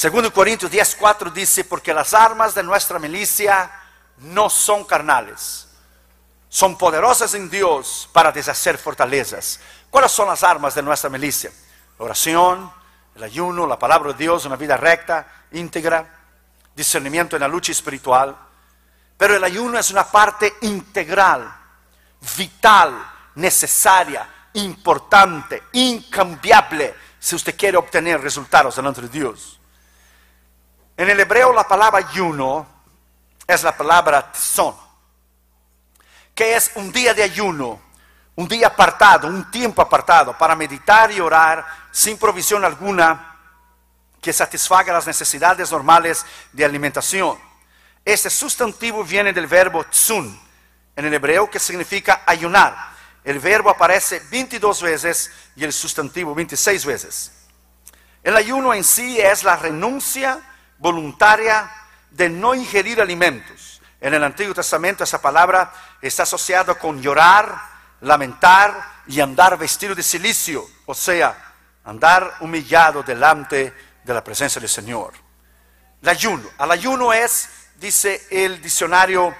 Segundo Corintios 10:4 dice, porque las armas de nuestra milicia no son carnales, son poderosas en Dios para deshacer fortalezas. ¿Cuáles son las armas de nuestra milicia? Oración, el ayuno, la palabra de Dios, una vida recta, íntegra, discernimiento en la lucha espiritual. Pero el ayuno es una parte integral, vital, necesaria, importante, incambiable, si usted quiere obtener resultados delante de Dios. En el hebreo la palabra ayuno es la palabra tzon, que es un día de ayuno, un día apartado, un tiempo apartado para meditar y orar sin provisión alguna que satisfaga las necesidades normales de alimentación. Este sustantivo viene del verbo tzun en el hebreo que significa ayunar. El verbo aparece 22 veces y el sustantivo 26 veces. El ayuno en sí es la renuncia voluntaria de no ingerir alimentos. En el Antiguo Testamento esa palabra está asociada con llorar, lamentar y andar vestido de silicio, o sea, andar humillado delante de la presencia del Señor. El ayuno. Al ayuno es, dice el diccionario,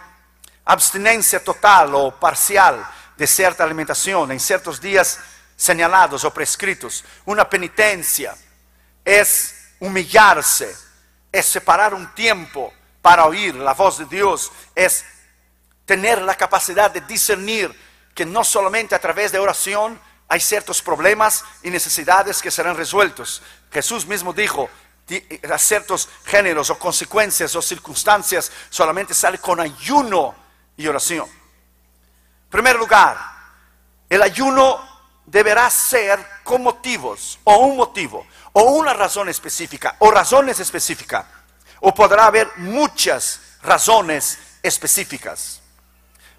abstinencia total o parcial de cierta alimentación en ciertos días señalados o prescritos. Una penitencia es humillarse es separar un tiempo para oír la voz de Dios, es tener la capacidad de discernir que no solamente a través de oración hay ciertos problemas y necesidades que serán resueltos. Jesús mismo dijo, a ciertos géneros o consecuencias o circunstancias solamente sale con ayuno y oración. En primer lugar, el ayuno deberá ser con motivos o un motivo o una razón específica o razones específicas, o podrá haber muchas razones específicas.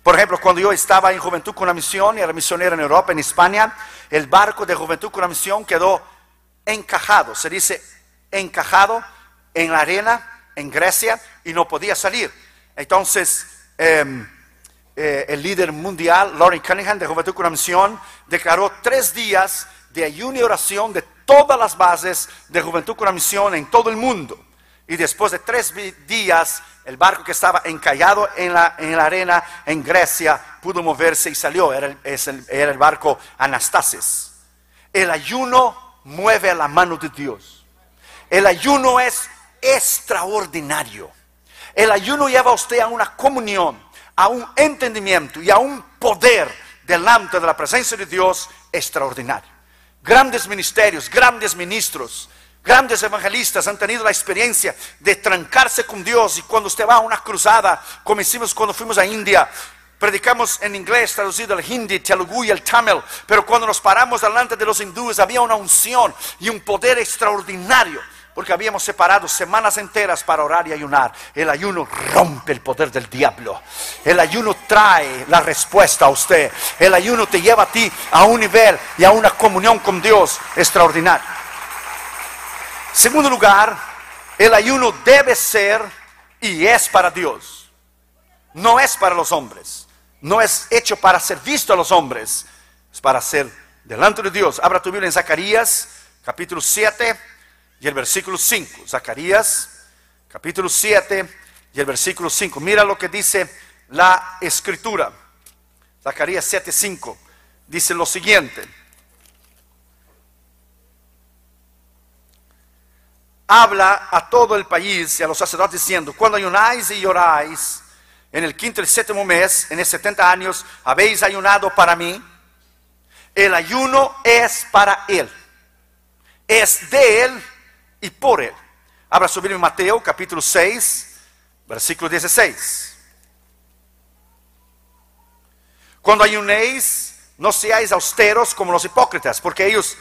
Por ejemplo, cuando yo estaba en Juventud con la Misión y era misionero en Europa, en España, el barco de Juventud con la Misión quedó encajado, se dice encajado en la arena en Grecia y no podía salir. Entonces, em, eh, el líder mundial, Laurie Cunningham, de Juventud con Misión, declaró tres días de ayuno y oración de todas las bases de Juventud con Misión en todo el mundo. Y después de tres días, el barco que estaba encallado en la, en la arena en Grecia pudo moverse y salió. Era el, barco Anastasis. El ayuno mueve la mano de Dios. El ayuno es extraordinario. El ayuno lleva a usted a una comunión, a un entendimiento y a un poder delante de la presencia de Dios extraordinario. Grandes ministerios, grandes ministros, grandes evangelistas han tenido la experiencia de trancarse con Dios y cuando usted va a una cruzada, como hicimos cuando fuimos a India, predicamos en inglés traducido al hindi, telugu y el tamil, pero cuando nos paramos delante de los hindúes había una unción y un poder extraordinario porque habíamos separado semanas enteras para orar y ayunar. El ayuno rompe el poder del diablo. El ayuno trae la respuesta a usted. El ayuno te lleva a ti a un nivel y a una comunión con Dios extraordinaria. Segundo lugar, el ayuno debe ser y es para Dios. No es para los hombres. No es hecho para ser visto a los hombres. Es para ser delante de Dios. Abra tu Biblia en Zacarías, capítulo 7 y el versículo 5. Zacarías, capítulo 7 y el versículo 5. Mira lo que dice la escritura. Zacarías 7, 5. Dice lo siguiente. Habla a todo el país y a los sacerdotes diciendo, cuando ayunáis y lloráis, en el quinto y séptimo mes, en el 70 años, habéis ayunado para mí. El ayuno es para Él. Es de Él y por él. Abra su Biblia en Mateo capítulo 6, versículo 16. Cuando ayunéis, no seáis austeros como los hipócritas, porque ellos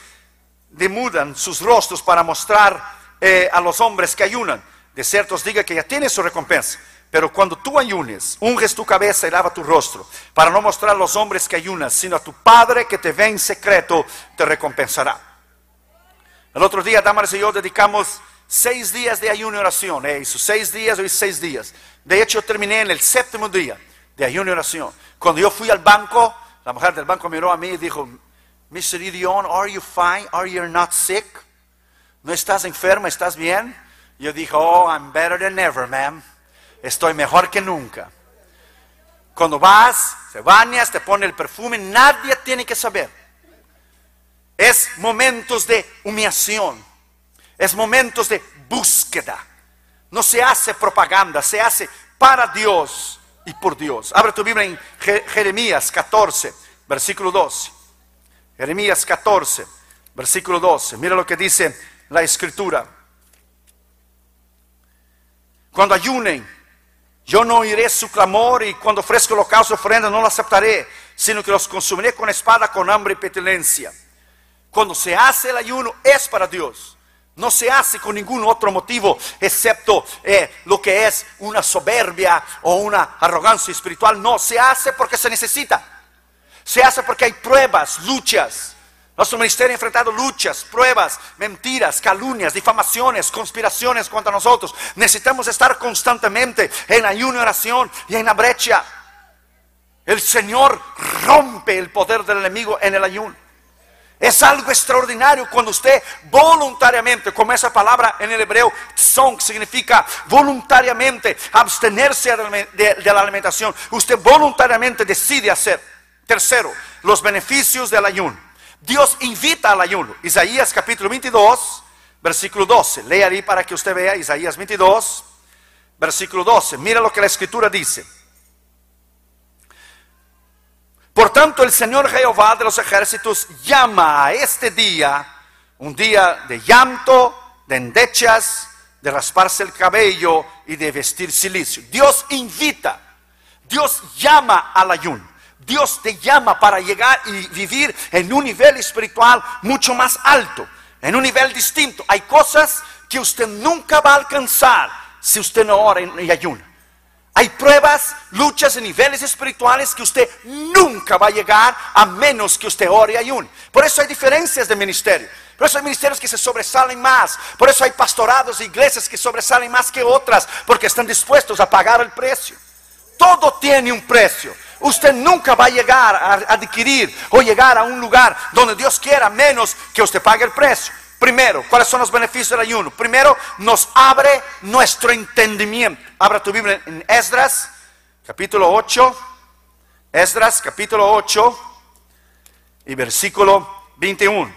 demudan sus rostros para mostrar eh, a los hombres que ayunan. De cierto os diga que ya tienes su recompensa. Pero cuando tú ayunes, unges tu cabeza y lava tu rostro, para no mostrar a los hombres que ayunas, sino a tu Padre que te ve en secreto, te recompensará. El otro día, Damaris y yo dedicamos seis días de ayuno y oración. Eh, seis días, hoy seis días. De hecho, terminé en el séptimo día de ayuno y oración. Cuando yo fui al banco, la mujer del banco miró a mí y dijo, Mr. Idion, are you fine? Are you not sick? ¿No estás enferma? ¿Estás bien? Yo dije, oh, I'm better than ever, ma'am. Estoy mejor que nunca. Cuando vas, te bañas, te pone el perfume, nadie tiene que saber. Es momentos de humillación. Es momentos de búsqueda. No se hace propaganda, se hace para Dios y por Dios. Abre tu Biblia en Jeremías 14, versículo 12. Jeremías 14, versículo 12. Mira lo que dice la escritura. Cuando ayunen, yo no oiré su clamor y cuando ofrezco holocausto ofrenda no lo aceptaré, sino que los consumiré con espada, con hambre y petilencia. Cuando se hace el ayuno es para Dios. No se hace con ningún otro motivo excepto eh, lo que es una soberbia o una arrogancia espiritual. No, se hace porque se necesita. Se hace porque hay pruebas, luchas. Nuestro ministerio ha enfrentado luchas, pruebas, mentiras, calumnias, difamaciones, conspiraciones contra nosotros. Necesitamos estar constantemente en ayuno y oración y en la brecha. El Señor rompe el poder del enemigo en el ayuno. Es algo extraordinario cuando usted voluntariamente, como esa palabra en el hebreo, son significa voluntariamente abstenerse de, la alimentación. Usted voluntariamente decide hacer. Tercero, los beneficios del ayuno. Dios invita al ayuno. Isaías capítulo 22, versículo 12. Lea ahí para que usted vea Isaías 22, versículo 12. Mira lo que la escritura dice. Por tanto, el Señor Jehová de los ejércitos llama a este día un día de llanto, de endechas, de rasparse el cabello y de vestir silicio. Dios invita, Dios llama al ayuno. Dios te llama para llegar y vivir en un nivel espiritual mucho más alto, en un nivel distinto. Hay cosas que usted nunca va a alcanzar si usted no ora y ayuna. Hay pruebas, luchas en niveles espirituales que usted nunca va a llegar a menos que usted ore y ayune. Por eso hay diferencias de ministerio. Por eso hay ministerios que se sobresalen más. Por eso hay pastorados e iglesias que sobresalen más que otras. Porque están dispuestos a pagar el precio. Todo tiene un precio. Usted nunca va a llegar a adquirir o llegar a un lugar donde Dios quiera menos que usted pague el precio. Primero, ¿cuáles son los beneficios del ayuno? Primero, nos abre nuestro entendimiento. Abra tu Biblia en Esdras, capítulo 8. Esdras, capítulo 8 y versículo 21.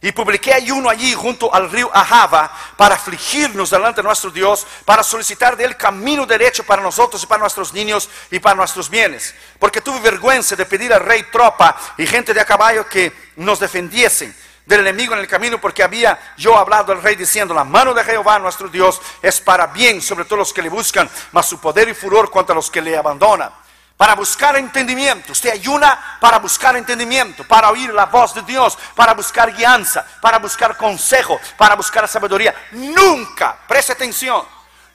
Y publiqué ayuno allí junto al río Ahava para afligirnos delante de nuestro Dios, para solicitar de él camino derecho para nosotros y para nuestros niños y para nuestros bienes. Porque tuve vergüenza de pedir al rey tropa y gente de a caballo que nos defendiesen del enemigo en el camino, porque había yo hablado al rey diciendo, la mano de Jehová nuestro Dios es para bien sobre todos los que le buscan, mas su poder y furor contra los que le abandonan. Para buscar entendimiento, usted ayuna para buscar entendimiento, para oír la voz de Dios, para buscar guianza, para buscar consejo, para buscar sabiduría. Nunca, preste atención,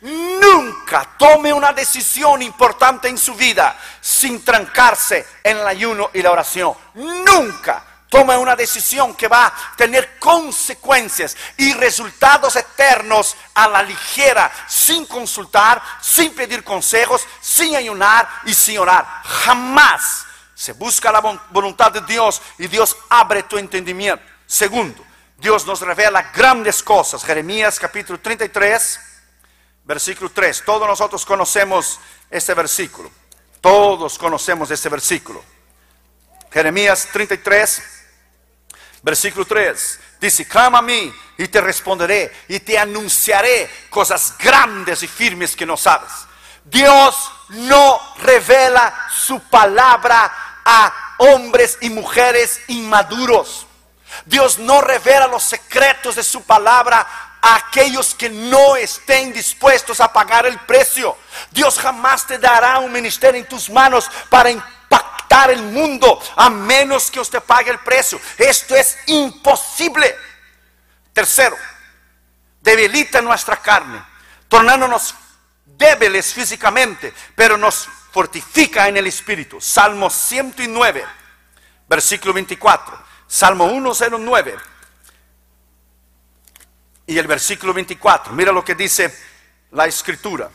nunca tome una decisión importante en su vida sin trancarse en el ayuno y la oración. Nunca toma una decisión que va a tener consecuencias y resultados eternos a la ligera, sin consultar, sin pedir consejos, sin ayunar y sin orar. Jamás se busca la voluntad de Dios y Dios abre tu entendimiento. Segundo, Dios nos revela grandes cosas. Jeremías capítulo 33, versículo 3. Todos nosotros conocemos este versículo. Todos conocemos este versículo. Jeremías 33, Versículo 3 dice, clama a mí y te responderé y te anunciaré cosas grandes y firmes que no sabes. Dios no revela su palabra a hombres y mujeres inmaduros. Dios no revela los secretos de su palabra a aquellos que no estén dispuestos a pagar el precio. Dios jamás te dará un ministerio en tus manos para el mundo a menos que usted pague el precio. Esto es imposible. Tercero, debilita nuestra carne, tornándonos débiles físicamente, pero nos fortifica en el espíritu. Salmo 109, versículo 24. Salmo 109 y el versículo 24. Mira lo que dice la escritura.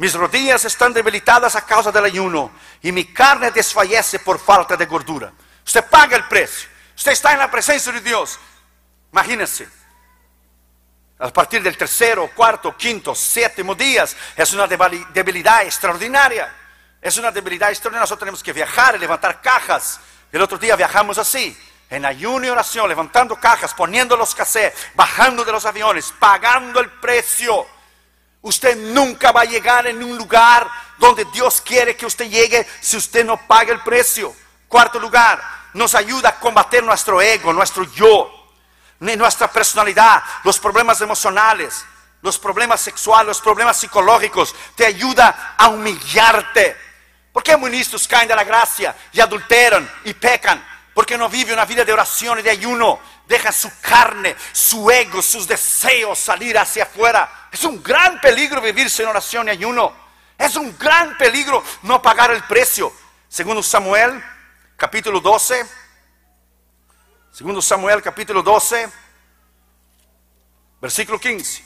Mis rodillas están debilitadas a causa del ayuno y mi carne desfallece por falta de gordura. Usted paga el precio. Usted está en la presencia de Dios. Imagínense. a partir del tercero, cuarto, quinto, séptimo días, es una debilidad extraordinaria. Es una debilidad extraordinaria. Nosotros tenemos que viajar y levantar cajas. El otro día viajamos así, en ayuno y oración, levantando cajas, poniendo los cassettes, bajando de los aviones, pagando el precio. Usted nunca va a llegar en un lugar donde Dios quiere que usted llegue si usted no paga el precio. Cuarto lugar, nos ayuda a combater nuestro ego, nuestro yo nuestra personalidad, los problemas emocionales, los problemas sexuales, los problemas psicológicos, te ayuda a humillarte. ¿Por qué ministros caen de la gracia y adulteran y pecan? Porque no viven una vida de oración y de ayuno. Dejan su carne, su ego, sus deseos salir hacia afuera. Es un gran peligro vivir sin oración y ayuno. Es un gran peligro no pagar el precio. Segundo Samuel, capítulo 12, Segundo Samuel capítulo 12, versículo 15.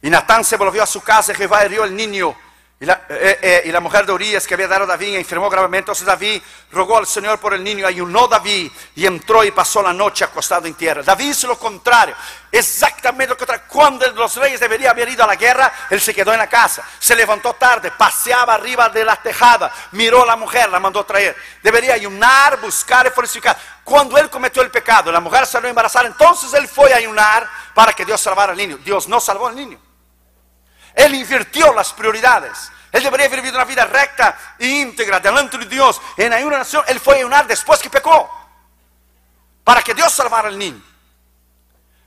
Y Natán se volvió a su casa y Jehová hirió el niño eh, eh, y la, mujer de Urias que había dado a David enfermó gravemente. Entonces David rogó al Señor por el niño, ayunó David y entró y pasó la noche acostado en tierra. David hizo lo contrario, exactamente lo contrario. Cuando los reyes deberían haber ido a la guerra, él se quedó en la casa. Se levantó tarde, paseaba arriba de la tejada, miró a la mujer, la mandó traer. Debería ayunar, buscar y fortificar. Cuando él cometió el pecado, la mujer salió embarazada, entonces él fue a ayunar para que Dios salvara al niño. Dios no salvó al niño. Él invirtió las prioridades. Él debería haber vivido una vida recta e íntegra delante de Dios. En una nación, él fue a ayunar después que pecó. Para que Dios salvara al niño.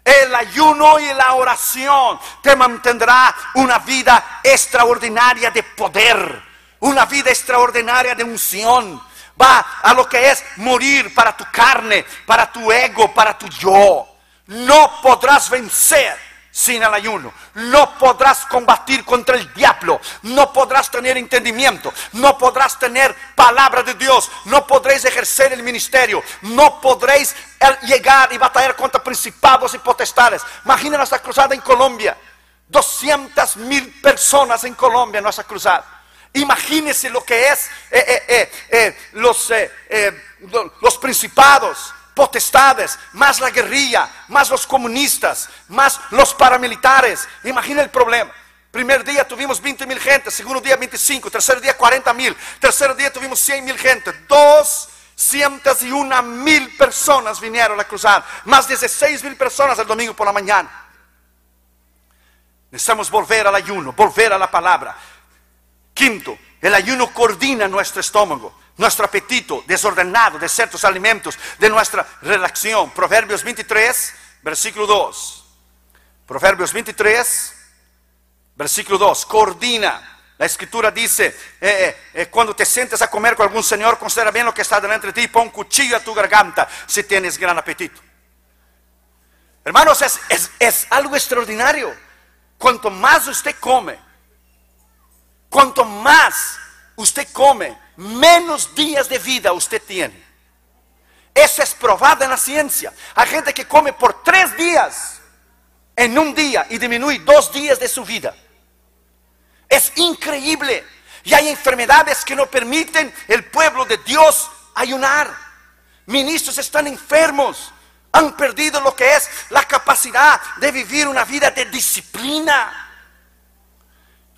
El ayuno y la oración te mantendrá una vida extraordinaria de poder. Una vida extraordinaria de unción. Va a lo que es morir para tu carne, para tu ego, para tu yo. No podrás vencer sin el ayuno. No podrás combatir contra el diablo. No podrás tener entendimiento. No podrás tener palabra de Dios. No podréis ejercer el ministerio. No podréis llegar y batallar contra principados y potestades. Imagina nuestra cruzada en Colombia. 200 mil personas en Colombia nuestra cruzada. Imagínese lo que es eh, eh, eh, los, los principados potestades, más la guerrilla, más los comunistas, más los paramilitares. Imagina el problema. Primer día tuvimos 20 mil gente, segundo día 25, tercer día 40 mil, tercer día tuvimos 100 mil gente, una mil personas vinieron a cruzar, más de 16 mil personas el domingo por la mañana. Necesitamos volver al ayuno, volver a la palabra. Quinto, el ayuno coordina nuestro estómago nuestro apetito desordenado de ciertos alimentos, de nuestra relación. Proverbios 23, versículo 2. Proverbios 23, versículo 2. Coordina. La escritura dice, eh, eh, eh, cuando te sientes a comer con algún señor, considera bien lo que está delante de ti pon cuchillo a tu garganta si tienes gran apetito. Hermanos, es, es algo extraordinario. Cuanto más usted come, cuanto más usted come, menos días de vida usted tiene. Eso es probado en la ciencia. Hay gente que come por tres días en un día y disminuye dos días de su vida. Es increíble. Y hay enfermedades que no permiten el pueblo de Dios ayunar. Ministros están enfermos. Han perdido lo que es la capacidad de vivir una vida de disciplina.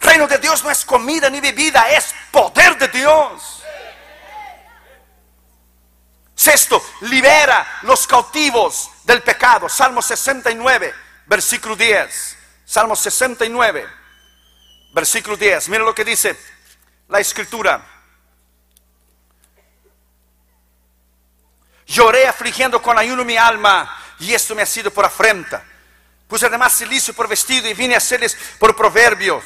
Reino de Dios no es comida ni bebida, es poder de Dios. Sexto, libera los cautivos del pecado. Salmo 69, versículo 10. Salmo 69, versículo 10. Mira lo que dice la escritura. Lloré afligiendo con ayuno mi alma y esto me ha sido por afrenta. Puse además silicio por vestido y vine a hacerles por proverbio.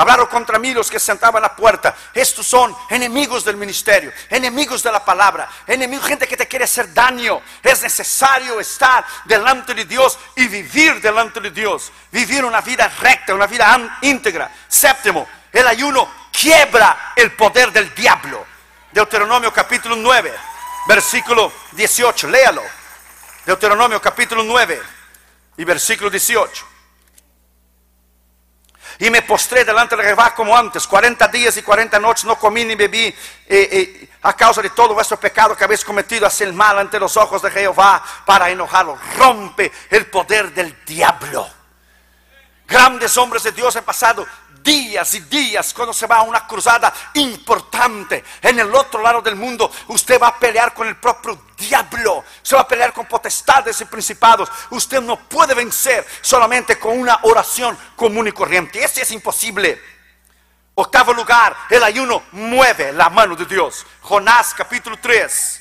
Hablaron contra mí los que sentaban la puerta. Estos son enemigos del ministerio, enemigos de la palabra, enemigos, gente que te quiere hacer daño. Es necesario estar delante de Dios y vivir delante de Dios. Vivir una vida recta, una vida íntegra. Séptimo, el ayuno quiebra el poder del diablo. Deuteronomio capítulo 9, versículo 18. Léalo. Deuteronomio capítulo 9 y versículo 18. Y me postré delante de Jehová como antes, 40 días y 40 noches no comí ni bebí eh, eh, a causa de todo vuestro pecado que habéis cometido, hacer mal ante los ojos de Jehová para enojarlo. Rompe el poder del diablo. Grandes hombres de Dios han pasado días y días cuando se va a una cruzada importante en el otro lado del mundo, usted va a pelear con el propio diablo, se va a pelear con potestades y principados. Usted no puede vencer solamente con una oración común y corriente. Ese es imposible. Octavo lugar, el ayuno mueve la mano de Dios. Jonás capítulo 3.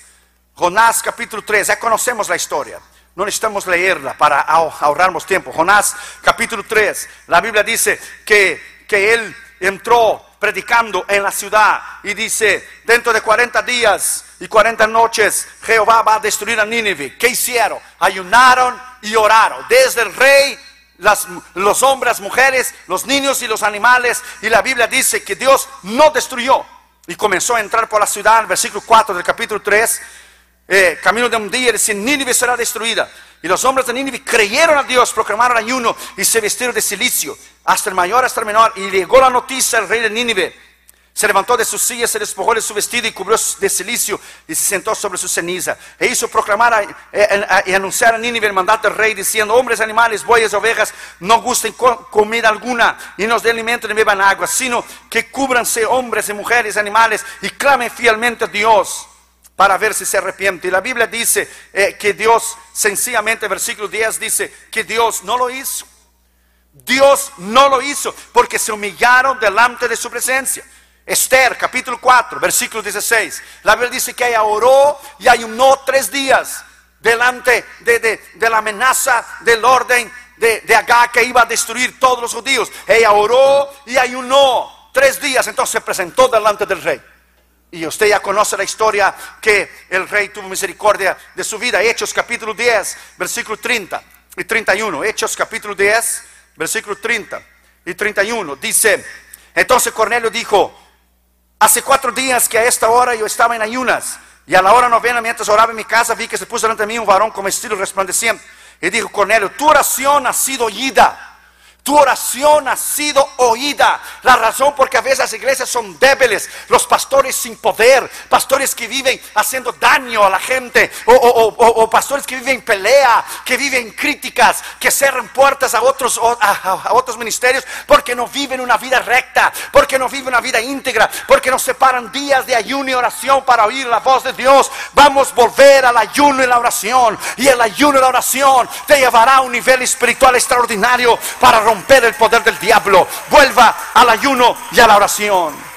Jonás capítulo 3, ya conocemos la historia. No necesitamos leerla para ahorrarnos tiempo. Jonás capítulo 3, la Biblia dice que que él entró predicando en la ciudad y dice, dentro de 40 días y 40 noches Jehová va a destruir a Nínive. ¿Qué hicieron? Ayunaron y oraron. Desde el rey, los hombres, las mujeres, los niños y los animales. Y la Biblia dice que Dios no destruyó. Y comenzó a entrar por la ciudad, versículo 4 del capítulo 3. Eh, camino de un día, dice, Nínive será destruida. Y los hombres de Nínive creyeron a Dios, proclamaron ayuno y se vistieron de silicio, hasta el mayor hasta el menor. Y llegó la noticia al rey de Nínive. Se levantó de su silla, se despojó de su vestido y cubrió de silicio y se sentó sobre su ceniza. E hizo proclamar y anunciar a Nínive el mandato del rey, diciendo: Hombres, animales, bueyes, ovejas, no gusten comida alguna y no den alimento ni beban agua, sino que cúbranse hombres y mujeres, animales y clamen fielmente a Dios para ver si se arrepiente. Y la Biblia dice eh, que Dios, sencillamente, versículo 10 dice que Dios no lo hizo. Dios no lo hizo porque se humillaron delante de su presencia. Esther, capítulo 4, versículo 16. La Biblia dice que ella oró y ayunó tres días delante de, la amenaza del orden de, de Agá que iba a destruir todos los judíos. Ella oró y ayunó tres días, entonces se presentó delante del rey. Y usted ya conoce la historia que el rey tuvo misericordia de su vida. Hechos capítulo 10, versículo 30 y 31. Hechos capítulo 10, versículo 30 y 31. Dice, entonces Cornelio dijo, hace cuatro días que a esta hora yo estaba en ayunas. Y a la hora novena, mientras oraba en mi casa, vi que se puso delante de mí un varón con estilo resplandeciente. Y dijo, Cornelio, tu oración ha sido oída tu oración ha sido oída. La razón porque a veces las iglesias son débiles, los pastores sin poder, pastores que viven haciendo daño a la gente, o, pastores que viven en pelea, que viven críticas, que cierran puertas a otros, a, otros ministerios, porque no viven una vida recta, porque no viven una vida íntegra, porque no separan días de ayuno y oración para oír la voz de Dios. Vamos a volver al ayuno y la oración, y el ayuno y la oración te llevará a un nivel espiritual extraordinario para romper el poder del diablo. Vuelva al ayuno y a la oración.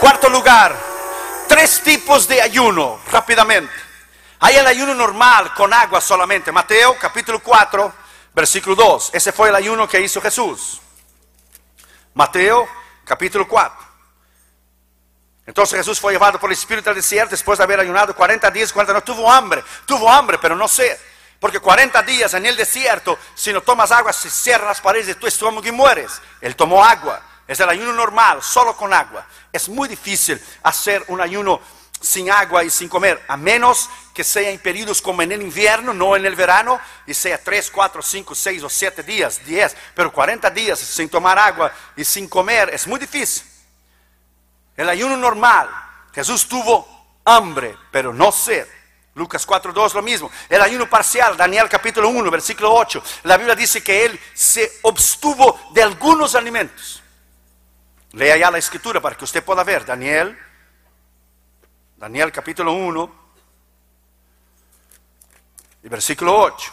Cuarto lugar, tres tipos de ayuno, rápidamente. Hay el ayuno normal con agua solamente. Mateo capítulo 4, versículo 2. Ese fue el ayuno que hizo Jesús. Mateo capítulo 4. Entonces Jesús fue llevado por el Espíritu al desierto después de haber ayunado 40 días, 40 no tuvo hambre, tuvo hambre, pero no sé. Porque 40 días en el desierto, si no tomas agua, se cierran las paredes de tu estómago y mueres. Él tomó agua. Es el ayuno normal, solo con agua. Es muy difícil hacer un ayuno sin agua y sin comer, a menos que sea en periodos como en el invierno, no en el verano, y sea 3, 4, 5, 6 o 7 días, 10, pero 40 días sin tomar agua y sin comer es muy difícil. El ayuno normal, Jesús tuvo hambre, pero no sed. Lucas 4.2 lo mismo. El ayuno parcial, Daniel capítulo 1, versículo 8. La Biblia dice que él se obstuvo de algunos alimentos. Lea ya la escritura para que usted pueda ver. Daniel, Daniel capítulo 1 y versículo 8.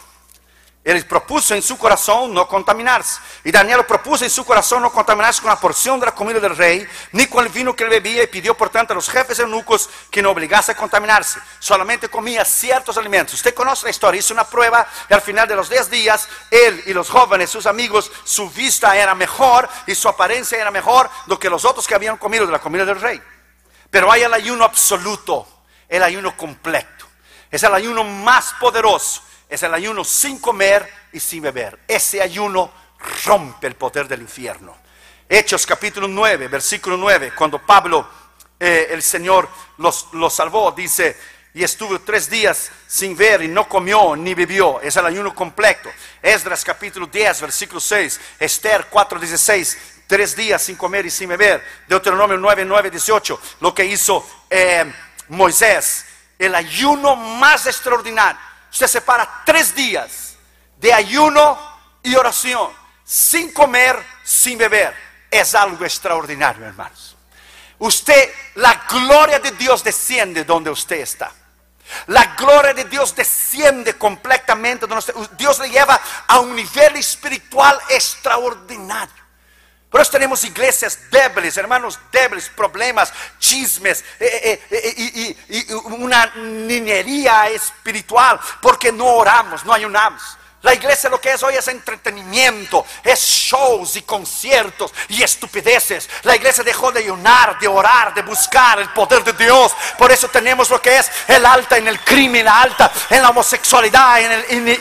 Él propuso en su corazón no contaminarse. Y Daniel propuso en su corazón no contaminarse con la porción de la comida del rey, ni con el vino que él bebía, y pidió por tanto a los jefes eunucos que no obligase a contaminarse. Solamente comía ciertos alimentos. Usted conoce la historia, hizo una prueba y al final de los 10 días, él y los jóvenes, sus amigos, su vista era mejor y su apariencia era mejor do que los otros que habían comido de la comida del rey. Pero hay el ayuno absoluto, el ayuno completo. Es el ayuno más poderoso es el ayuno sin comer y sin beber. Ese ayuno rompe el poder del infierno. Hechos capítulo 9, versículo 9, cuando Pablo eh, el Señor los, los salvó. Dice, y estuvo tres días sin ver y no comió ni bebió. Es el ayuno completo. Esdras capítulo 10, versículo 6. Esther 4, 16. Tres días sin comer y sin beber. Deuteronomio 9, 9, 18. Lo que hizo eh, Moisés. El ayuno más extraordinario. Usted separa tres días de ayuno y oración. Sin comer, sin beber. Es algo extraordinario, hermanos. Usted, la gloria de Dios desciende donde usted está. La gloria de Dios desciende completamente. Dios le lleva a un nivel espiritual extraordinario. Pero tenemos iglesias débiles, hermanos débiles, problemas, chismes eh, eh, eh, y, una niñería espiritual porque no oramos, no ayunamos. La iglesia lo que es hoy es entretenimiento, es shows y conciertos y estupideces. La iglesia dejó de ayunar, de orar, de buscar el poder de Dios. Por eso tenemos lo que es el alta en el crimen, la alta en la homosexualidad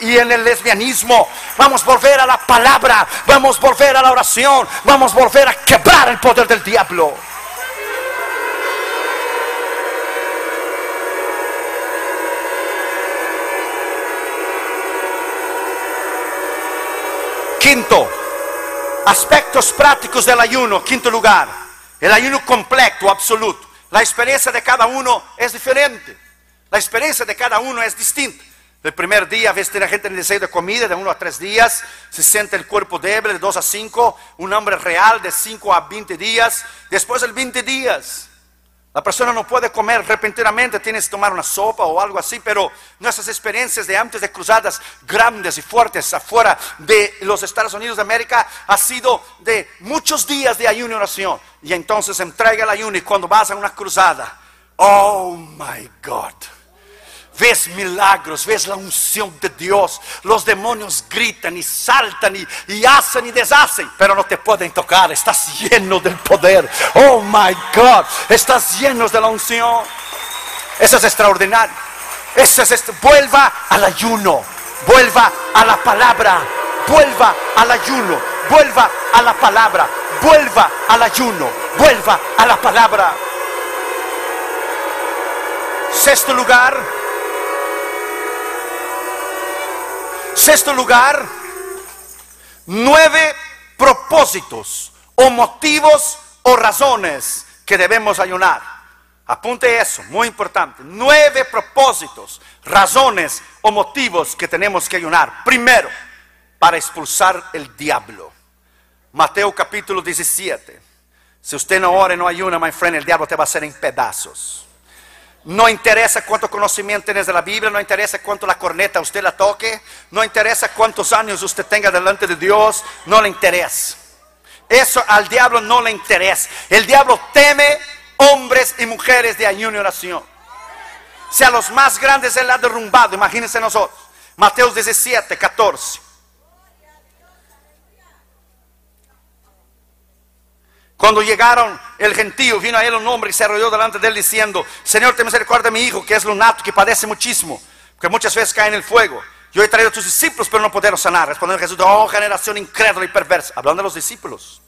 y en el lesbianismo. Vamos a volver a la palabra, vamos a volver a la oración, vamos a volver a quebrar el poder del diablo. Quinto, aspectos prácticos del ayuno. Quinto lugar, el ayuno completo, absoluto. La experiencia de cada uno es diferente. La experiencia de cada uno es distinta. El primer día, a veces tiene gente en el deseo de comida de uno a tres días, se siente el cuerpo débil de dos a cinco, un hambre real de cinco a veinte días, después del veinte días, la persona no puede comer repentinamente, tienes que tomar una sopa o algo así, pero nuestras experiencias de antes de cruzadas grandes y fuertes afuera de los Estados Unidos de América ha sido de muchos días de ayuno y oración. Y entonces entrega el ayuno y cuando vas a una cruzada, oh my God ves milagros, ves la unción de Dios. Los demonios gritan y saltan y, hacen y deshacen, pero no te pueden tocar. Estás lleno del poder. Oh my God, estás lleno de la unción. Eso es extraordinario. Eso es, vuelva al ayuno, vuelva a la palabra, vuelva al ayuno, vuelva a la palabra, vuelva al ayuno, vuelva a la palabra. Sexto lugar, Sexto lugar, nueve propósitos o motivos o razones que debemos ayunar. Apunte eso, muy importante. Nueve propósitos, razones o motivos que tenemos que ayunar. Primero, para expulsar el diablo. Mateo capítulo 17. Si usted no ora y no ayuna, my friend, el diablo te va a hacer en pedazos. No interesa cuánto conocimiento tienes de la Biblia, no interesa cuánto la corneta usted la toque, no interesa cuántos años usted tenga delante de Dios, no le interesa. Eso al diablo no le interesa. El diablo teme hombres y mujeres de ayuno y oración. Si a los más grandes él ha derrumbado, imagínense nosotros. Mateo 17, 14. Cuando llegaron el gentío, vino a él un hombre y se arrolló delante de él diciendo, Señor, ten misericordia de mi hijo, que es lunato, que padece muchísimo, que muchas veces cae en el fuego. Yo he traído a tus discípulos, pero no pudieron sanar. Respondió Jesús, oh generación incrédula y perversa. Hablando de los discípulos.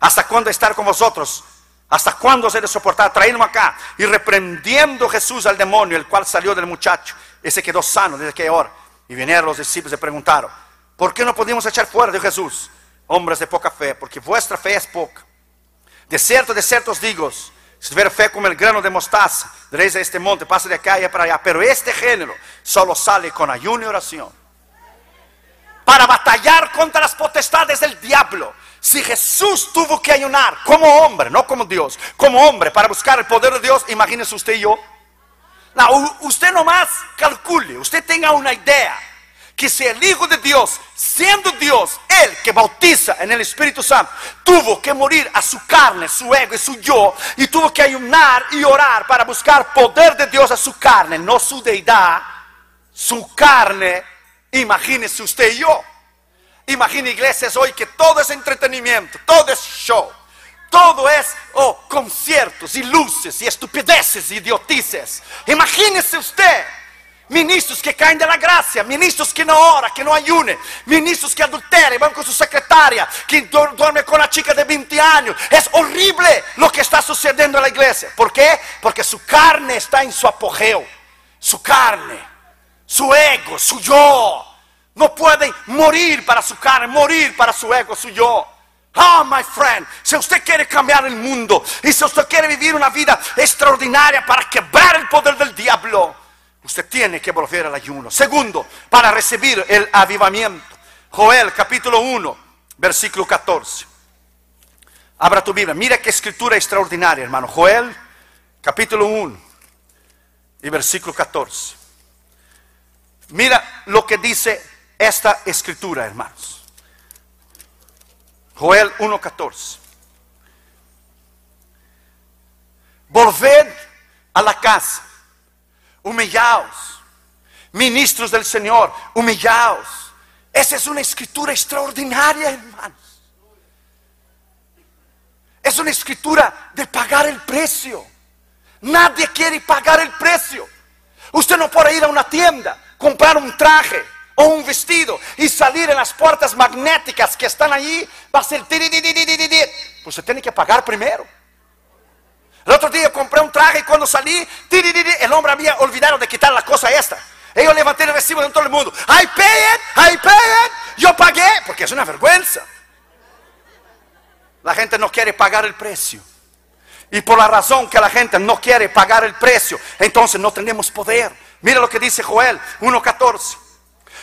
¿Hasta cuándo estar con vosotros? ¿Hasta cuándo se de soportar? Traídme acá. Y reprendiendo Jesús al demonio, el cual salió del muchacho, ese quedó sano desde aquella hora. Y vinieron los discípulos y preguntaron, ¿por qué no pudimos echar fuera de Jesús? Hombres de poca fe, porque vuestra fe es poca. De cierto, de cierto digo, si tuviera fe como el grano de mostaza, diréis este monte, pasa de acá y para allá. Pero este género solo sale con ayuno y oración. Para batallar contra las potestades del diablo. Si Jesús tuvo que ayunar como hombre, no como Dios, como hombre, para buscar el poder de Dios, imagínese usted y yo. No, usted nomás calcule, usted tenga una idea que si el Hijo de Dios, siendo Dios, Él que bautiza en el Espíritu Santo, tuvo que morir a su carne, su ego y su yo, y tuvo que ayunar y orar para buscar poder de Dios a su carne, no su deidad, su carne, imagínese usted y yo. Imagine iglesias hoy que todo es entretenimiento, todo es show, todo es oh, conciertos y luces y estupideces y idiotices. Imagínese usted Ministros que caen de la gracia, ministros que no oran, que no ayunen, ministros que adulteran, van con su secretaria, que duermen con la chica de 20 años. Es horrible lo que está sucediendo en la iglesia. ¿Por qué? Porque su carne está en su apogeo. Su carne, su ego, su yo. No pueden morir para su carne, morir para su ego, su yo. Oh, my friend, si usted quiere cambiar el mundo y si usted quiere vivir una vida extraordinaria para quebrar el poder del diablo, usted tiene que volver al ayuno. Segundo, para recibir el avivamiento. Joel capítulo 1, versículo 14. Abra tu Biblia, mira qué escritura extraordinaria, hermano. Joel capítulo 1 y versículo 14. Mira lo que dice esta escritura, hermanos. Joel 1.14. Volved a la casa, humillaos, ministros del Señor, humillaos. Esa es una escritura extraordinaria, hermanos. Es una escritura de pagar el precio. Nadie quiere pagar el precio. Usted no puede ir a una tienda, comprar un traje, o un vestido y salir en las puertas magnéticas que están allí, va a ser pues se tiene que pagar primero. El otro día compré un traje y cuando salí, el hombre había olvidado de quitar la cosa esta. Yo levanté el recibo de todo el mundo. It, I pay it. Yo pagué, porque es una vergüenza. La gente no quiere pagar el precio. Y por la razón que la gente no quiere pagar el precio, entonces no tenemos poder. Mira lo que dice Joel 1.14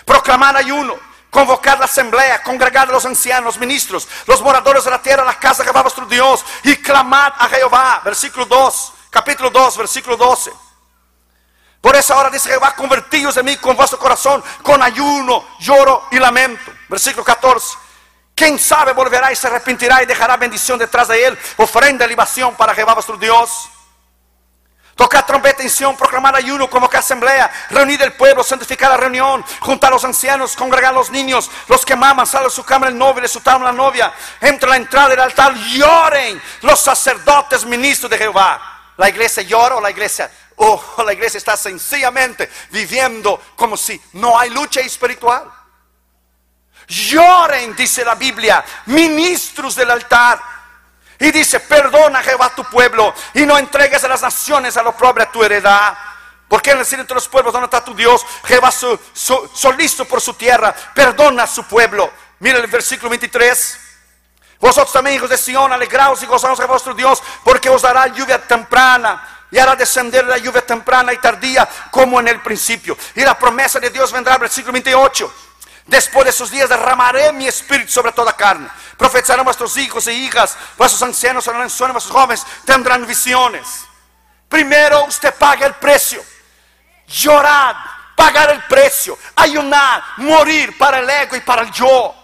proclamar ayuno, convocar la asamblea, congregar a los ancianos, ministros, los moradores de la tierra, la casa de Jehová vuestro Dios, y clamad a Jehová. Versículo 2, capítulo 2, versículo 12. Por esa hora dice Jehová, convertíos de mí con vuestro corazón, con ayuno, lloro y lamento. Versículo 14. Quién sabe volverá y se arrepentirá y dejará bendición detrás de él, ofrenda y libación para Jehová vuestro Dios. Tocar trompeta en Sion, proclamar ayuno, convocar asamblea, reunir el pueblo, santificar la reunión, juntar a los ancianos, congregar a los niños, los que maman, sale de su cámara el novio, de su la novia, entre la entrada del altar, lloren los sacerdotes ministros de Jehová. La iglesia llora o la iglesia, o la iglesia está sencillamente viviendo como si no hay lucha espiritual. Lloren, dice la Biblia, ministros del altar y dice, perdona Jehová tu pueblo y no entregues a las naciones a lo propio a tu heredad. Porque en el cielo de los pueblos, ¿dónde está tu Dios? Jehová solícito por su tierra, perdona a su pueblo. Mira el versículo 23. Vosotros también, hijos de Sion, alegraos y gozaos a vuestro Dios, porque os dará lluvia temprana y hará descender la lluvia temprana y tardía como en el principio. Y la promesa de Dios vendrá, versículo 28. Después de esos días derramaré mi espíritu sobre toda carne. Profetizarán vuestros hijos e hijas, vuestros ancianos sueños, vuestros jóvenes tendrán visiones. Primero usted paga el precio. Llorar, pagar el precio, ayunar, morir para el ego y para el yo.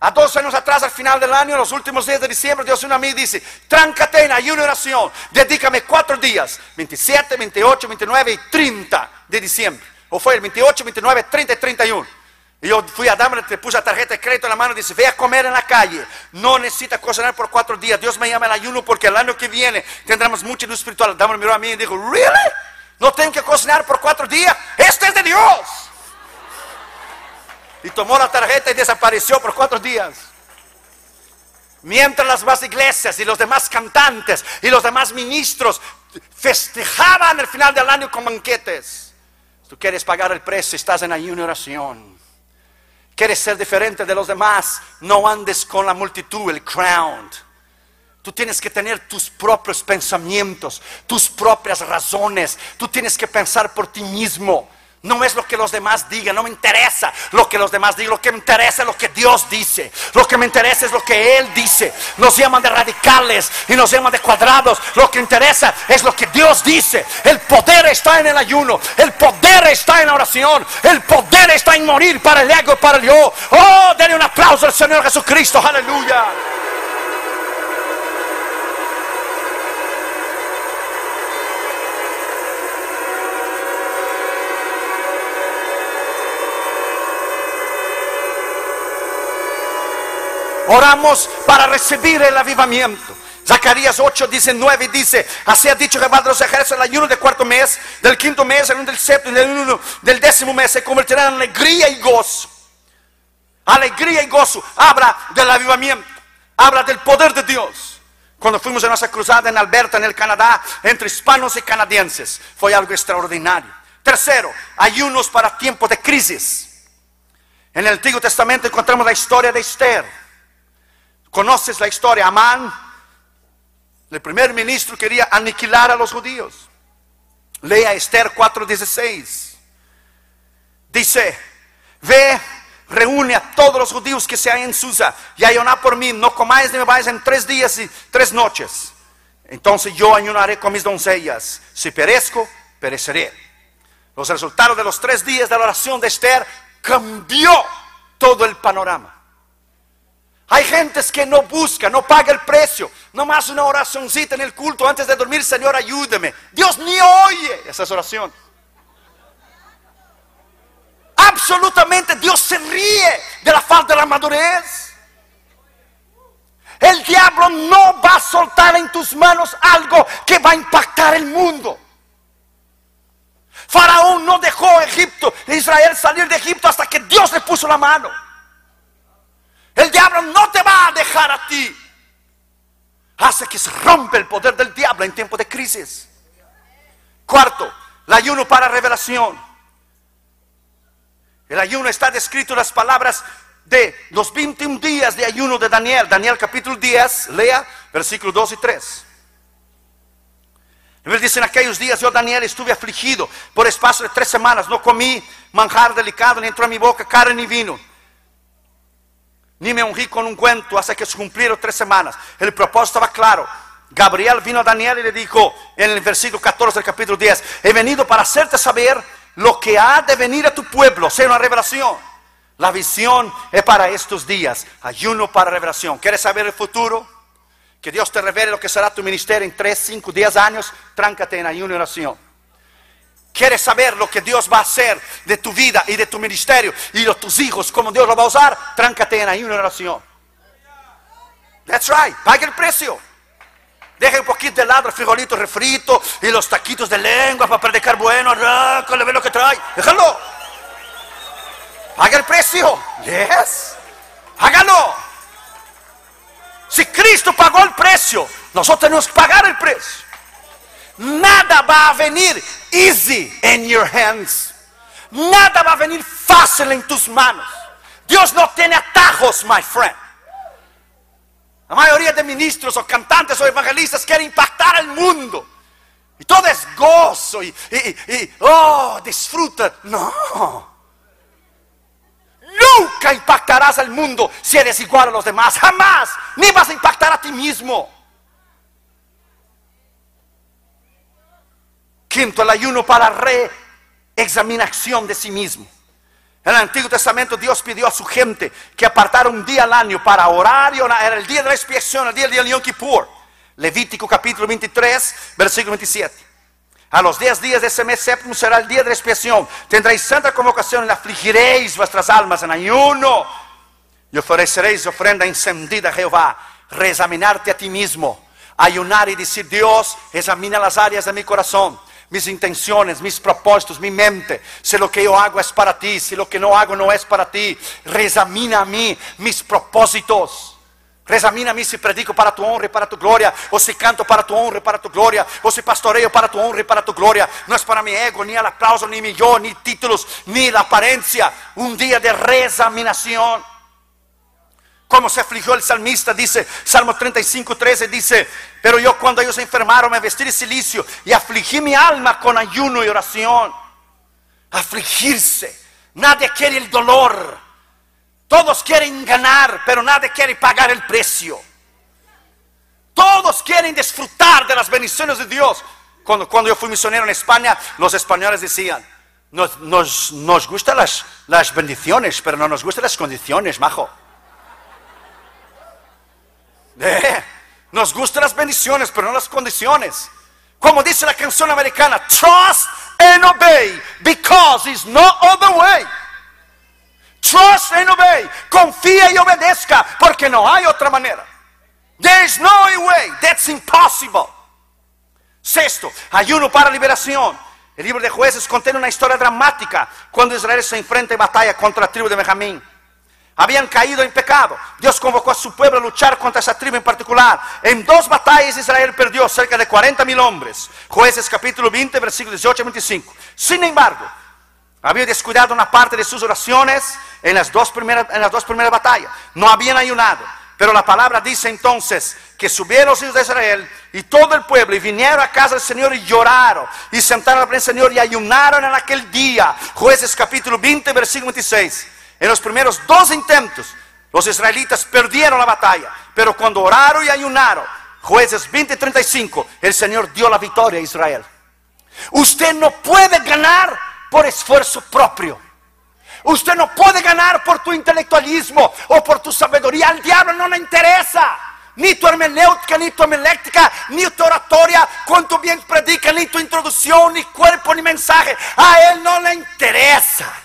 A dos años atrás, al final del año, en los últimos días de diciembre, Dios una a mí y dice, tráncate en ayuno y oración, dedícame cuatro días, 27, 28, 29 y 30 de diciembre. O fue el 28, 29, 30 y 31. Y yo fui a darme, le puse la tarjeta de crédito en la mano y dice, ve a comer en la calle. No necesita cocinar por cuatro días. Dios me llama el ayuno porque el año que viene tendremos mucha luz espiritual. Dame miró a mí y dijo, ¿really? ¿No tengo que cocinar por cuatro días? Este es de Dios. Y tomó la tarjeta y desapareció por cuatro días. Mientras las demás iglesias y los demás cantantes y los demás ministros festejaban el final del año con banquetes. Tú quieres pagar el precio, estás en ayuno y oración. Quieres ser diferente de los demás, no andes con la multitud, el crowd. Tú tienes que tener tus propios pensamientos, tus propias razones. Tú tienes que pensar por ti mismo. No es lo que los demás digan, no me interesa lo que los demás digan, lo que me interesa es lo que Dios dice, lo que me interesa es lo que Él dice. Nos llaman de radicales y nos llaman de cuadrados, lo que interesa es lo que Dios dice. El poder está en el ayuno, el poder está en la oración, el poder está en morir para el ego, para el yo. Oh, denle un aplauso al Señor Jesucristo, aleluya. Oramos para recibir el avivamiento. Zacarías 8, 19 dice, así ha dicho Jehová de los ejércitos, el ayuno del cuarto mes, del quinto mes, el del séptimo, del, uno, del décimo mes, se convertirá en alegría y gozo. Alegría y gozo. Habla del avivamiento, habla del poder de Dios. Cuando fuimos a nuestra cruzada en Alberta, en el Canadá, entre hispanos y canadienses, fue algo extraordinario. Tercero, ayunos para tiempos de crisis. En el Antiguo Testamento encontramos la historia de Esther. ¿Conoces la historia? Amán el primer ministro quería aniquilar a los judíos. Lea Esther 4:16. Dice, ve, reúne a todos los judíos que se hay en Susa y ayuná por mí, no comáis ni bebáis en tres días y tres noches. Entonces yo ayunaré con mis doncellas. Si perezco, pereceré. Los resultados de los tres días de la oración de Esther cambió todo el panorama. Hay gentes que no buscan, no paga el precio. Nomás una oracióncita en el culto antes de dormir, Señor, ayúdeme. Dios ni oye esa oración. Absolutamente Dios se ríe de la falta de la madurez. El diablo no va a soltar en tus manos algo que va a impactar el mundo. Faraón no dejó Egipto, Israel salir de Egipto hasta que Dios le puso la mano. El diablo no te va a dejar a ti. Hace que se rompe el poder del diablo en tiempo de crisis. Cuarto, el ayuno para revelación. El ayuno está descrito en las palabras de los 21 días de ayuno de Daniel. Daniel capítulo 10, lea versículos 2 y 3. Él dice, en aquellos días yo, Daniel, estuve afligido por espacio de tres semanas. No comí manjar delicado, ni entró a mi boca carne ni vino ni me ungí con un cuento hasta que se cumplieron tres semanas. El propósito estaba claro. Gabriel vino a Daniel y le dijo en el versículo 14 del capítulo 10, he venido para hacerte saber lo que ha de venir a tu pueblo, sea una revelación. La visión es para estos días, ayuno para revelación. ¿Quieres saber el futuro? Que Dios te revele lo que será tu ministerio en 3, 5, 10 años, tráncate en ayuno y oración. ¿Quieres saber lo que Dios va a hacer de tu vida y de tu ministerio y de tus hijos, cómo Dios lo va a usar? Tráncate en ahí una oración. That's right, pague el precio. Deja un poquito de lado el frijolito refrito y los taquitos de lengua para predicar bueno, le ve lo que trae. Déjalo. Paga el precio. Yes. Hágalo. Si Cristo pagó el precio, nosotros tenemos que pagar el precio. Nada va a venir easy in your hands. Nada va a venir fácil en tus manos. Dios no tiene atajos, my friend. La mayoría de ministros o cantantes o evangelistas quieren impactar al mundo. Y todo es gozo y, y oh, disfruta. No. Nunca impactarás al mundo si eres igual a los demás. Jamás. Ni vas a impactar a ti mismo. Quinto, el ayuno para reexaminación de sí mismo. En el Antiguo Testamento Dios pidió a su gente que apartara un día al año para orar y orar. Era el día de la expiación, el día del Yom Kippur. Levítico capítulo 23, versículo 27. A los 10 días de ese mes séptimo será el día de la expiación. Tendréis santa convocación y afligiréis vuestras almas en ayuno. Y ofreceréis ofrenda encendida a Jehová. Reexaminarte a ti mismo. Ayunar y decir, Dios, examina las áreas de mi corazón mis intenciones, mis propósitos, mi mente. Si lo que yo hago es para ti, si lo que no hago no es para ti, reexamina a mí mis propósitos. Reexamina a mí si predico para tu honra y para tu gloria, o si canto para tu honra y para tu gloria, o si pastoreo para tu honra y para tu gloria. No es para mi ego, ni el aplauso, ni mi yo, ni títulos, ni la apariencia. Un día de reexaminación. Como se afligió el salmista, dice Salmo 35, 13, dice, pero yo cuando ellos enfermaron me vestí de silicio y afligí mi alma con ayuno y oración. Afligirse. Nadie quiere el dolor. Todos quieren ganar, pero nadie quiere pagar el precio. Todos quieren disfrutar de las bendiciones de Dios. Cuando, cuando yo fui misionero en España, los españoles decían, nos, nos, gustan las, las bendiciones, pero no nos gustan las condiciones, majo. Nos gustan las bendiciones, pero no las condiciones. Como dice la canción americana, trust and obey, because it's no other way. Trust and obey, confía y obedezca, porque no hay otra manera. There's no way. That's impossible. Sexto, ayuno para liberación. El libro de jueces contiene una historia dramática cuando Israel se enfrenta en batalla contra la tribu de Benjamín. Habían caído en pecado. Dios convocó a su pueblo a luchar contra esa tribu en particular. En dos batallas Israel perdió cerca de 40 mil hombres. Jueces capítulo 20, versículos 18 y 25. Sin embargo, había descuidado una parte de sus oraciones en las dos primeras, en las dos primeras batallas. No habían ayunado. Pero la palabra dice entonces que subieron los hijos de Israel y todo el pueblo y vinieron a casa del Señor y lloraron y sentaron al Señor y ayunaron en aquel día. Jueces capítulo 20, versículo 26. En los primeros dos intentos, los israelitas perdieron la batalla, pero cuando oraron y ayunaron, jueces 20 y 35, el Señor dio la victoria a Israel. Usted no puede ganar por esfuerzo propio. Usted no puede ganar por tu intelectualismo o por tu sabiduría. Al diablo no le interesa. Ni tu hermenéutica, ni tu homilética, ni tu oratoria, cuánto bien predica, ni tu introducción, ni cuerpo, ni mensaje. A él no le interesa.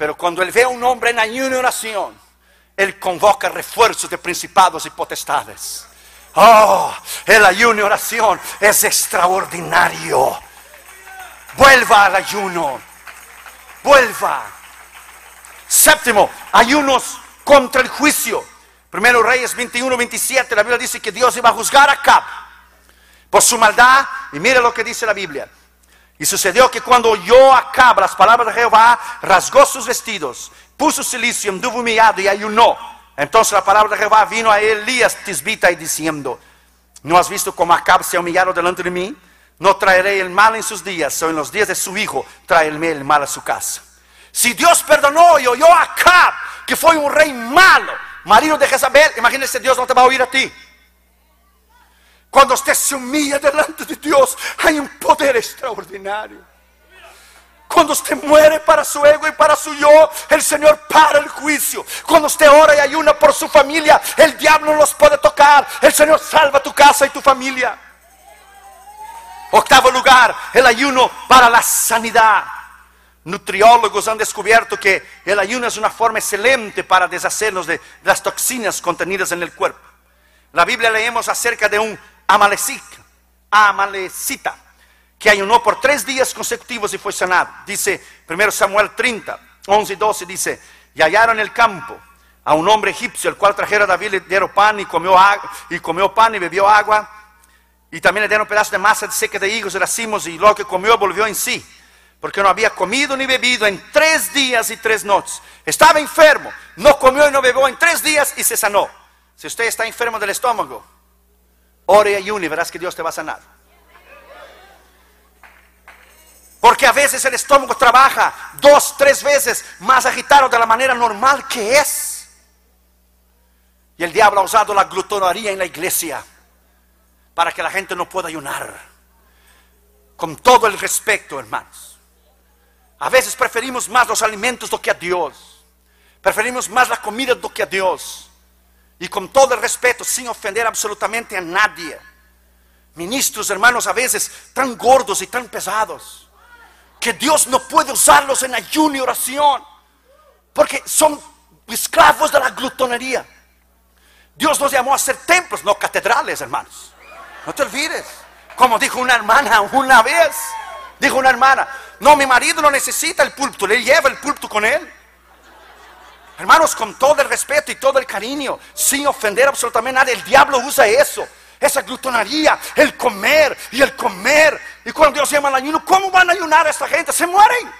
Pero cuando él ve a un hombre en ayuno y oración, él convoca refuerzos de principados y potestades. Oh, el ayuno y oración es extraordinario. Vuelva al ayuno. Vuelva. Séptimo, ayunos contra el juicio. Primero Reyes 21, 27, la Biblia dice que Dios iba a juzgar a Acab por su maldad. Y mire lo que dice la Biblia. Y sucedió que cuando oyó Acab las palabras de Jehová, rasgó sus vestidos, puso silicio, anduvo humillado y ayunó. Entonces la palabra de Jehová vino a Elías tisbita y diciendo, ¿no has visto cómo Acab se ha humillado delante de mí? No traeré el mal en sus días, o en los días de su hijo traeré el mal a su casa. Si Dios perdonó y oyó a Acab, que fue un rey malo, marido de Jezabel, imagínese Dios no te va a oír a ti. Cuando usted se humilla delante de Dios, hay un poder extraordinario. Cuando usted muere para su ego y para su yo, el Señor para el juicio. Cuando usted ora y ayuna por su familia, el diablo los puede tocar. El Señor salva tu casa y tu familia. Octavo lugar, el ayuno para la sanidad. Nutriólogos han descubierto que el ayuno es una forma excelente para deshacernos de las toxinas contenidas en el cuerpo. La Biblia leemos acerca de un amalecita, amalecita que ayunó por tres días consecutivos y fue sanado. Dice 1 Samuel 30, 11 y 12, dice, y hallaron el campo a un hombre egipcio, el cual trajera a David, le dieron pan y comió, y comió pan y bebió agua, y también le dieron pedazo de masa seca de higos y racimos, y lo que comió volvió en sí porque no había comido ni bebido en tres días y tres noches. Estaba enfermo, no comió y no bebió en tres días y se sanó. Si usted está enfermo del estómago, ore y ayune verás que Dios te va a sanar. Porque a veces el estómago trabaja dos, tres veces más agitado de la manera normal que es. Y el diablo ha usado la glutonaría en la iglesia para que la gente no pueda ayunar. Con todo el respeto, hermanos. A veces preferimos más los alimentos do que a Dios. Preferimos más la comida do que a Dios. Y con todo el respeto, sin ofender absolutamente a nadie. Ministros, hermanos, a veces tan gordos y tan pesados, que Dios no puede usarlos en ayuno y oración, porque son esclavos de la glutonería. Dios nos llamó a ser templos, no catedrales, hermanos. No te olvides. Como dijo una hermana una vez, dijo una hermana, no, mi marido no necesita el púlpito, le lleva el púlpito con él. Hermanos, con todo el respeto y todo el cariño, sin ofender absolutamente a nadie, el diablo usa eso, esa glutonaría, el comer y el comer. Y cuando Dios llama al ayuno, ¿cómo van a ayunar a esta gente? Se mueren.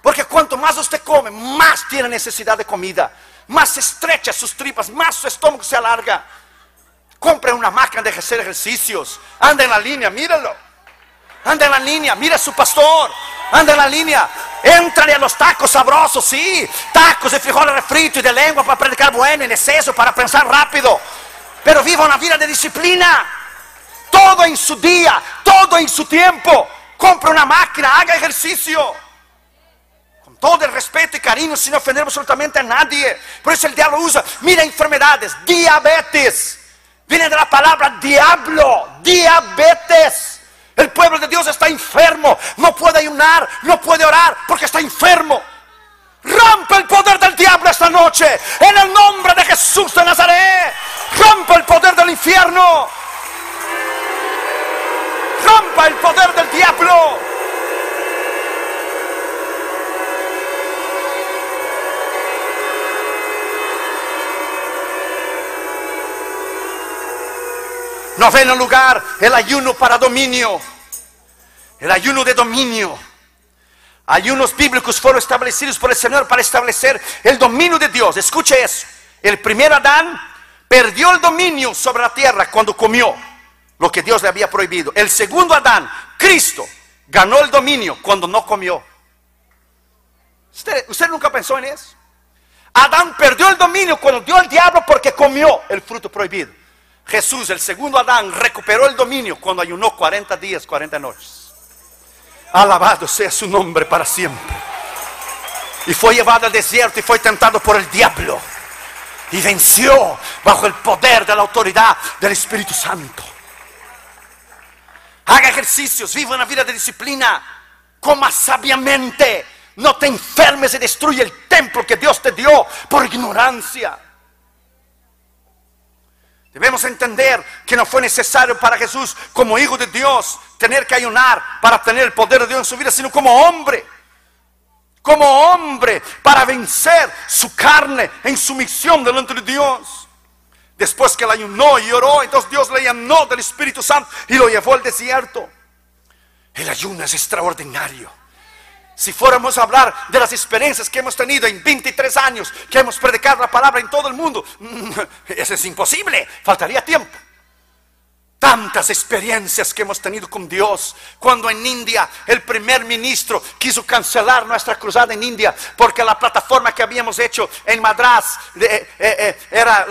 Porque cuanto más usted come, más tiene necesidad de comida, más estrecha sus tripas, más su estómago se alarga. Compre una máquina de hacer ejercicios, anda en la línea, míralo. Anda en la línea, mira a su pastor. Anda en la línea. Entrale a los tacos sabrosos, sí. Tacos de frijoles refritos y de lengua para predicar bueno, en exceso, para pensar rápido. Pero viva una vida de disciplina. Todo en su día, todo en su tiempo. Compre una máquina, haga ejercicio. Con todo el respeto y cariño, sin ofender absolutamente a nadie. Por eso el diablo usa, mira enfermedades, diabetes. Viene de la palabra diablo, diabetes. El pueblo de Dios está enfermo. No puede ayunar, no puede orar porque está enfermo. Rompe el poder del diablo esta noche. En el nombre de Jesús de Nazaret. Rompe el poder del infierno. Rompa el poder del diablo. Noveno lugar, el ayuno para dominio. El ayuno de dominio. Ayunos bíblicos fueron establecidos por el Señor para establecer el dominio de Dios. Escuche eso. El primer Adán perdió el dominio sobre la tierra cuando comió lo que Dios le había prohibido. El segundo Adán, Cristo, ganó el dominio cuando no comió. ¿Usted, usted nunca pensó en eso? Adán perdió el dominio cuando dio al diablo porque comió el fruto prohibido. Jesús, el segundo Adán, recuperó el dominio cuando ayunó 40 días, 40 noches. Alabado sea su nombre para siempre. Y fue llevado al desierto y fue tentado por el diablo. Y venció bajo el poder de la autoridad del Espíritu Santo. Haga ejercicios, viva una vida de disciplina. Coma sabiamente. No te enfermes y destruye el templo que Dios te dio por ignorancia. Debemos entender que no fue necesario para Jesús como hijo de Dios tener que ayunar para tener el poder de Dios en su vida, sino como hombre. Como hombre para vencer su carne en su misión delante de Dios. Después que él ayunó y oró, entonces Dios le llenó del Espíritu Santo y lo llevó al desierto. El ayuno es extraordinario. Si fuéramos a hablar de las experiencias que hemos tenido en 23 años, que hemos predicado la palabra en todo el mundo, eso es imposible, faltaría tiempo. Tantas experiencias que hemos tenido con Dios. Cuando en India el primer ministro quiso cancelar nuestra cruzada en India porque la plataforma que habíamos hecho en Madras era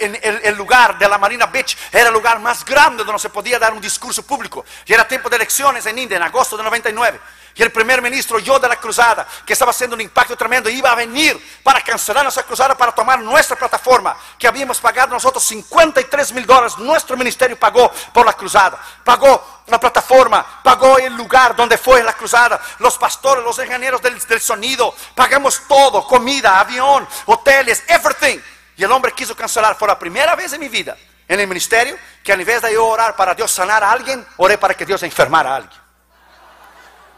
el, lugar de la Marina Beach, era el lugar más grande donde se podía dar un discurso público. Y era tiempo de elecciones en India en agosto de 99. Y el primer ministro yo de la cruzada, que estaba haciendo un impacto tremendo, iba a venir para cancelar nuestra cruzada, para tomar nuestra plataforma, que habíamos pagado nosotros 53 mil dólares. Nuestro ministerio pagó por la cruzada, pagó la plataforma, pagó el lugar donde fue la cruzada, los pastores, los ingenieros del, sonido, pagamos todo, comida, avión, hoteles, everything. Y el hombre quiso cancelar. Fue la primera vez en mi vida en el ministerio que a nivel de yo orar para Dios sanar a alguien, oré para que Dios enfermara a alguien.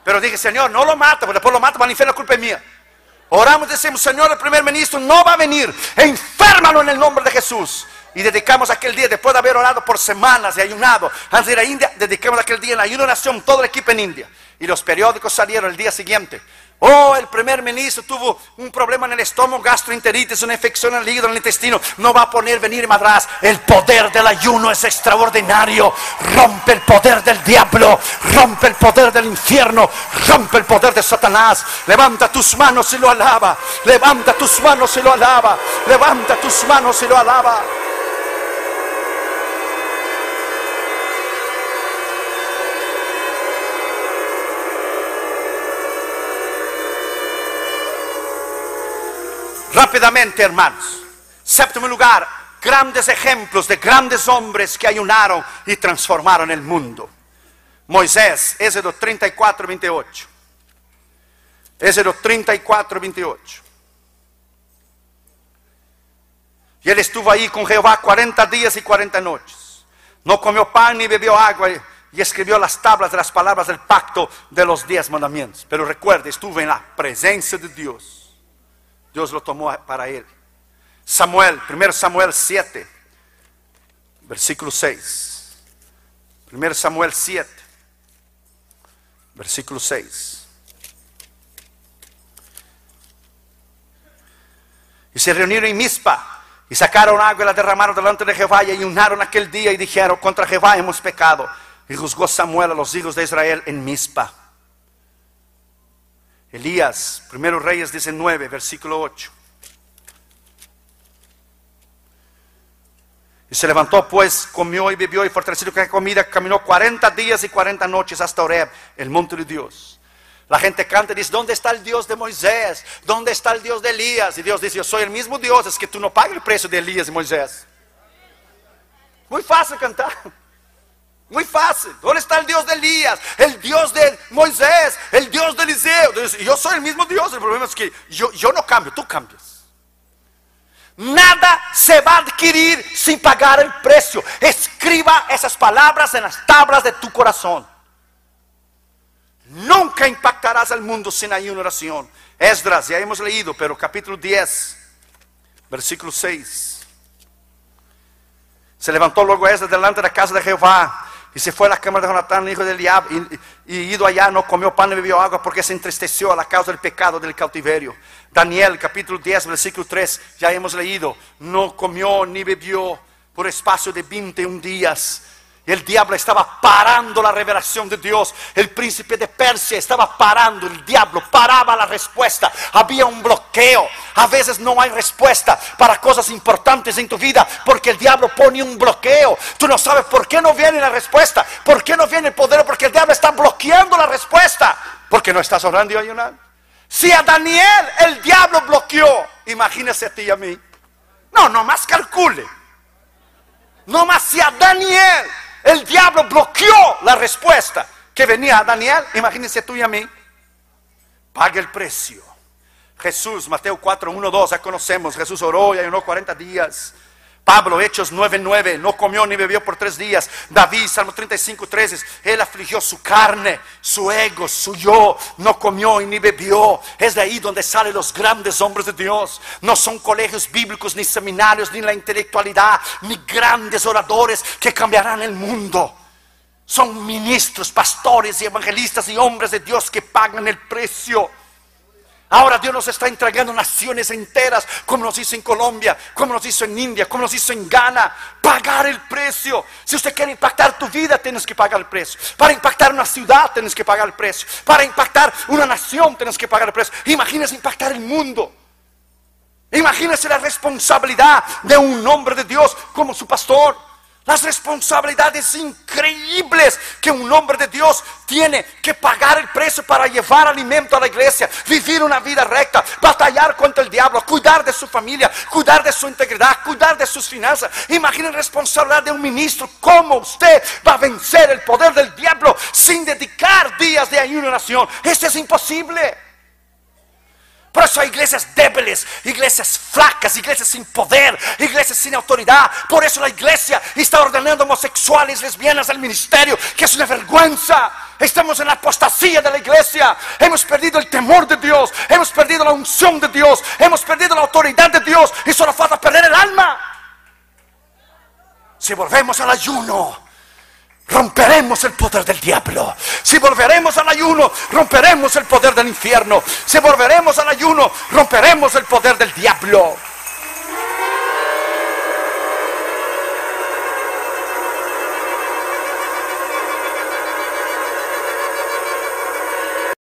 Pero dije, Señor, no lo mata, porque después lo mata para el infierno, la culpa es mía. Oramos, decimos, Señor, el primer ministro no va a venir, enférmalo en el nombre de Jesús. Y dedicamos aquel día, después de haber orado por semanas y ayunado, antes de ir a India, dedicamos aquel día en ayuno nación, todo el equipo en India. Y los periódicos salieron el día siguiente. Oh, el primer ministro tuvo un problema en el estómago, gastroenteritis, una infección en el hígado, en el intestino. No va a poner venir en Madras. El poder del ayuno es extraordinario. Rompe el poder del diablo, rompe el poder del infierno, rompe el poder de Satanás. Levanta tus manos y lo alaba. Levanta tus manos y lo alaba. Levanta tus manos y lo alaba. Rápidamente, hermanos. Séptimo lugar, grandes ejemplos de grandes hombres que ayunaron y transformaron el mundo. Moisés, Éxodo 34, 28. Éxodo 34, 28. Y él estuvo ahí con Jehová 40 días y 40 noches. No comió pan ni bebió agua y escribió las tablas de las palabras del pacto de los diez mandamientos. Pero recuerde, estuvo en la presencia de Dios. Dios lo tomó para él. Samuel, 1 Samuel 7, versículo 6. 1 Samuel 7, versículo 6. Y se reunieron en Mispa y sacaron agua y la derramaron delante de Jehová y ayunaron aquel día y dijeron, contra Jehová hemos pecado. Y juzgó Samuel a los hijos de Israel en Mispa. Elías, primero Reyes 19, versículo 8. Y se levantó pues, comió y bebió y fortalecido con comida, caminó 40 días y 40 noches hasta Oreb, el monte de Dios. La gente canta y dice, ¿dónde está el Dios de Moisés? ¿Dónde está el Dios de Elías? Y Dios dice, yo soy el mismo Dios, es que tú no pagas el precio de Elías y Moisés. Muy fácil cantar. Muy fácil. ¿Dónde está el Dios de Elías? El Dios de Moisés, el Dios de Eliseo. Yo soy el mismo Dios. El problema es que yo, yo no cambio, tú cambias. Nada se va a adquirir sin pagar el precio. Escriba esas palabras en las tablas de tu corazón. Nunca impactarás al mundo sin ayuno oración. Esdras, ya hemos leído, pero capítulo 10, versículo 6. Se levantó luego Esdras delante de la casa de Jehová y se fue a la cámara de Jonatán, hijo de Eliab, y, y, ido allá no comió pan ni bebió agua porque se entristeció a la causa del pecado del cautiverio. Daniel capítulo 10, versículo 3, ya hemos leído, no comió ni bebió por espacio de 21 días. El diablo estaba parando la revelación de Dios. El príncipe de Persia estaba parando. El diablo paraba la respuesta. Había un bloqueo. A veces no hay respuesta para cosas importantes en tu vida porque el diablo pone un bloqueo. Tú no sabes por qué no viene la respuesta. ¿Por qué no viene el poder? Porque el diablo está bloqueando la respuesta. Porque no estás orando y ayunando. Si a Daniel el diablo bloqueó, imagínese a ti y a mí. No, no más calcule. No más si a Daniel el diablo bloqueó la respuesta que venía a Daniel. Imagínense tú y a mí. Pague el precio. Jesús, Mateo 4, 1, 2, ya conocemos. Jesús oró y ayunó 40 días. Pablo, Hechos 9, 9, no comió ni bebió por tres días. David, Salmo 35, 13, él afligió su carne, su ego, su yo, no comió y ni bebió. Es de ahí donde salen los grandes hombres de Dios. No son colegios bíblicos, ni seminarios, ni la intelectualidad, ni grandes oradores que cambiarán el mundo. Son ministros, pastores evangelistas y hombres de Dios que pagan el precio. Ahora Dios nos está entregando naciones enteras, como nos hizo en Colombia, como nos hizo en India, como nos hizo en Ghana. Pagar el precio. Si usted quiere impactar tu vida, tienes que pagar el precio. Para impactar una ciudad, tienes que pagar el precio. Para impactar una nación, tienes que pagar el precio. Imagínese impactar el mundo. Imagínese la responsabilidad de un hombre de Dios como su pastor. Las responsabilidades increíbles que un hombre de Dios tiene que pagar el precio para llevar alimento a la iglesia, vivir una vida recta, batallar contra el diablo, cuidar de su familia, cuidar de su integridad, cuidar de sus finanzas. Imaginen la responsabilidad de un ministro. ¿Cómo usted va a vencer el poder del diablo sin dedicar días de ayuno a oración? Esto es imposible. Por eso hay iglesias débiles, iglesias flacas, iglesias sin poder, iglesias sin autoridad. Por eso la iglesia está ordenando homosexuales, lesbianas al ministerio, que es una vergüenza. Estamos en la apostasía de la iglesia. Hemos perdido el temor de Dios, hemos perdido la unción de Dios, hemos perdido la autoridad de Dios y solo falta perder el alma. Si volvemos al ayuno, romperemos el poder del diablo. Si volveremos al ayuno, romperemos el poder del infierno. Si volveremos al ayuno, romperemos el poder del diablo.